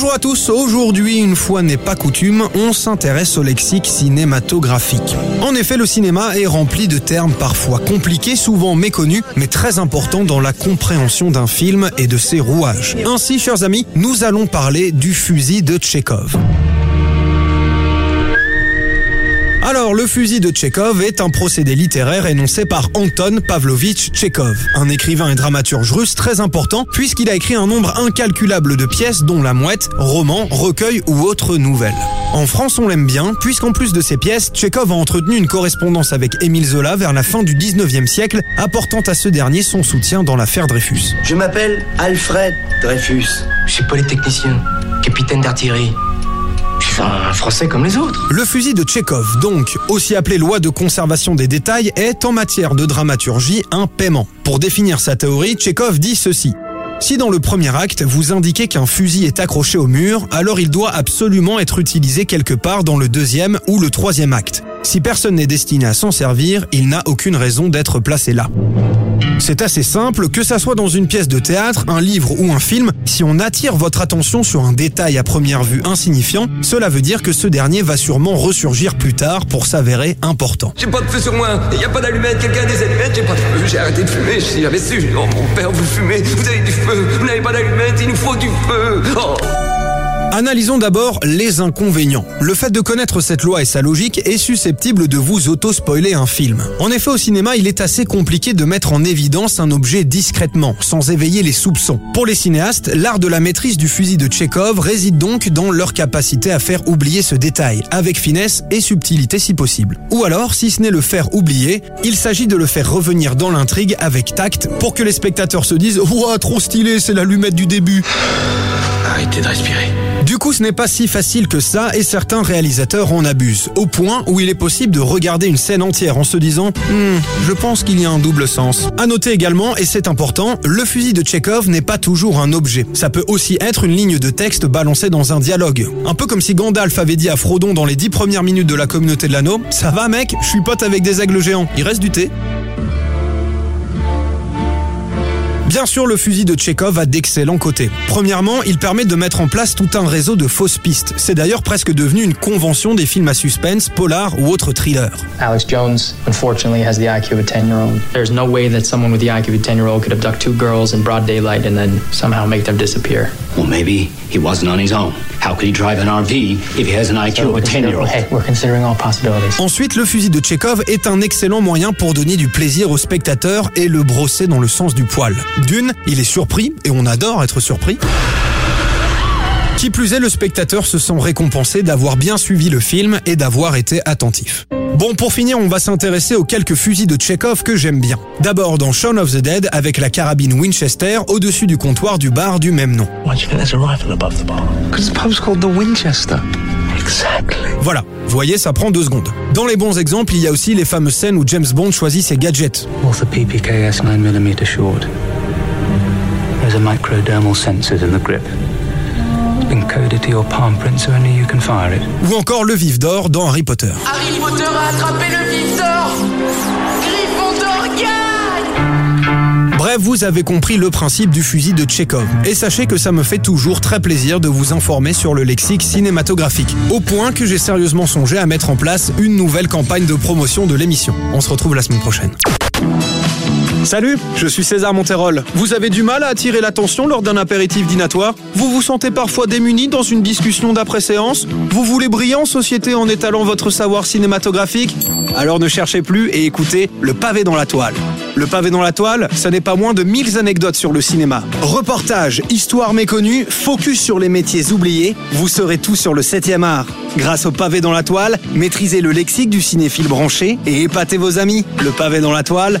Bonjour à tous, aujourd'hui, une fois n'est pas coutume, on s'intéresse au lexique cinématographique. En effet, le cinéma est rempli de termes parfois compliqués, souvent méconnus, mais très importants dans la compréhension d'un film et de ses rouages. Ainsi, chers amis, nous allons parler du fusil de Tchekhov. Alors, le fusil de Tchekhov est un procédé littéraire énoncé par Anton Pavlovitch Tchekhov, un écrivain et dramaturge russe très important puisqu'il a écrit un nombre incalculable de pièces dont La Mouette, romans, recueils ou autres nouvelles. En France, on l'aime bien puisqu'en plus de ces pièces, Tchekhov a entretenu une correspondance avec Émile Zola vers la fin du 19e siècle, apportant à ce dernier son soutien dans l'affaire Dreyfus. Je m'appelle Alfred Dreyfus. Je suis polytechnicien, capitaine d'artillerie. Un Français comme les autres. Le fusil de Tchekhov, donc, aussi appelé loi de conservation des détails, est en matière de dramaturgie un paiement. Pour définir sa théorie, Tchekhov dit ceci. Si dans le premier acte, vous indiquez qu'un fusil est accroché au mur, alors il doit absolument être utilisé quelque part dans le deuxième ou le troisième acte. Si personne n'est destiné à s'en servir, il n'a aucune raison d'être placé là. C'est assez simple, que ça soit dans une pièce de théâtre, un livre ou un film, si on attire votre attention sur un détail à première vue insignifiant, cela veut dire que ce dernier va sûrement ressurgir plus tard pour s'avérer important. J'ai pas de feu sur moi, y a pas d'allumette, quelqu'un a des allumettes, j'ai pas de feu, j'ai arrêté de fumer, su, oh mon père vous fumez, vous avez du feu, vous n'avez pas d'allumette, il nous faut du feu, oh Analysons d'abord les inconvénients. Le fait de connaître cette loi et sa logique est susceptible de vous auto-spoiler un film. En effet, au cinéma, il est assez compliqué de mettre en évidence un objet discrètement, sans éveiller les soupçons. Pour les cinéastes, l'art de la maîtrise du fusil de Tchekhov réside donc dans leur capacité à faire oublier ce détail, avec finesse et subtilité si possible. Ou alors, si ce n'est le faire oublier, il s'agit de le faire revenir dans l'intrigue avec tact pour que les spectateurs se disent « Ouah, trop stylé, c'est l'allumette du début !» Arrêtez de respirer. Du coup, ce n'est pas si facile que ça et certains réalisateurs en abusent, au point où il est possible de regarder une scène entière en se disant Hmm, je pense qu'il y a un double sens. À noter également, et c'est important, le fusil de Tchekhov n'est pas toujours un objet. Ça peut aussi être une ligne de texte balancée dans un dialogue. Un peu comme si Gandalf avait dit à Frodon dans les dix premières minutes de la communauté de l'anneau Ça va mec, je suis pote avec des aigles géants, il reste du thé Bien sûr, le fusil de Tchekhov a d'excellents côtés. Premièrement, il permet de mettre en place tout un réseau de fausses pistes. C'est d'ailleurs presque devenu une convention des films à suspense, polar ou autres thrillers. Alex Jones, unfortunately, has the IQ of a 10 year old. There's no way that someone with the IQ of a 10 year old could abduct two girls in broad daylight and then somehow make them disappear. Well, maybe he wasn't on his own. How could he drive an RV if he has an IQ of a 10 year old? Hey, we're considering all possibilities. Ensuite, le fusil de Tchekhov est un excellent moyen pour donner du plaisir au spectateur et le brosser dans le sens du poil. D'une, il est surpris, et on adore être surpris. Qui plus est, le spectateur se sent récompensé d'avoir bien suivi le film et d'avoir été attentif. Bon, pour finir, on va s'intéresser aux quelques fusils de Tchekhov que j'aime bien. D'abord dans Shaun of the Dead avec la carabine Winchester au-dessus du comptoir du bar du même nom. Why do you think there's a rifle above the bar? Because the pub's called the Winchester. Exactly. Voilà, vous voyez, ça prend deux secondes. Dans les bons exemples, il y a aussi les fameuses scènes où James Bond choisit ses gadgets. With the PPKS 9mm short, there's a microdermal sensor in the grip. Ou encore le vif d'or dans Harry Potter. Harry Potter a attrapé le vif d'or Gryffondor gagne Bref, vous avez compris le principe du fusil de Tchekhov. Et sachez que ça me fait toujours très plaisir de vous informer sur le lexique cinématographique. Au point que j'ai sérieusement songé à mettre en place une nouvelle campagne de promotion de l'émission. On se retrouve la semaine prochaine. Salut, je suis César Monterol. Vous avez du mal à attirer l'attention lors d'un apéritif dînatoire Vous vous sentez parfois démuni dans une discussion d'après-séance Vous voulez briller en société en étalant votre savoir cinématographique Alors ne cherchez plus et écoutez Le pavé dans la toile. Le pavé dans la toile, ce n'est pas moins de 1000 anecdotes sur le cinéma. Reportages, histoires méconnues, focus sur les métiers oubliés, vous serez tout sur le 7e art. Grâce au pavé dans la toile, maîtrisez le lexique du cinéphile branché et épatez vos amis. Le pavé dans la toile,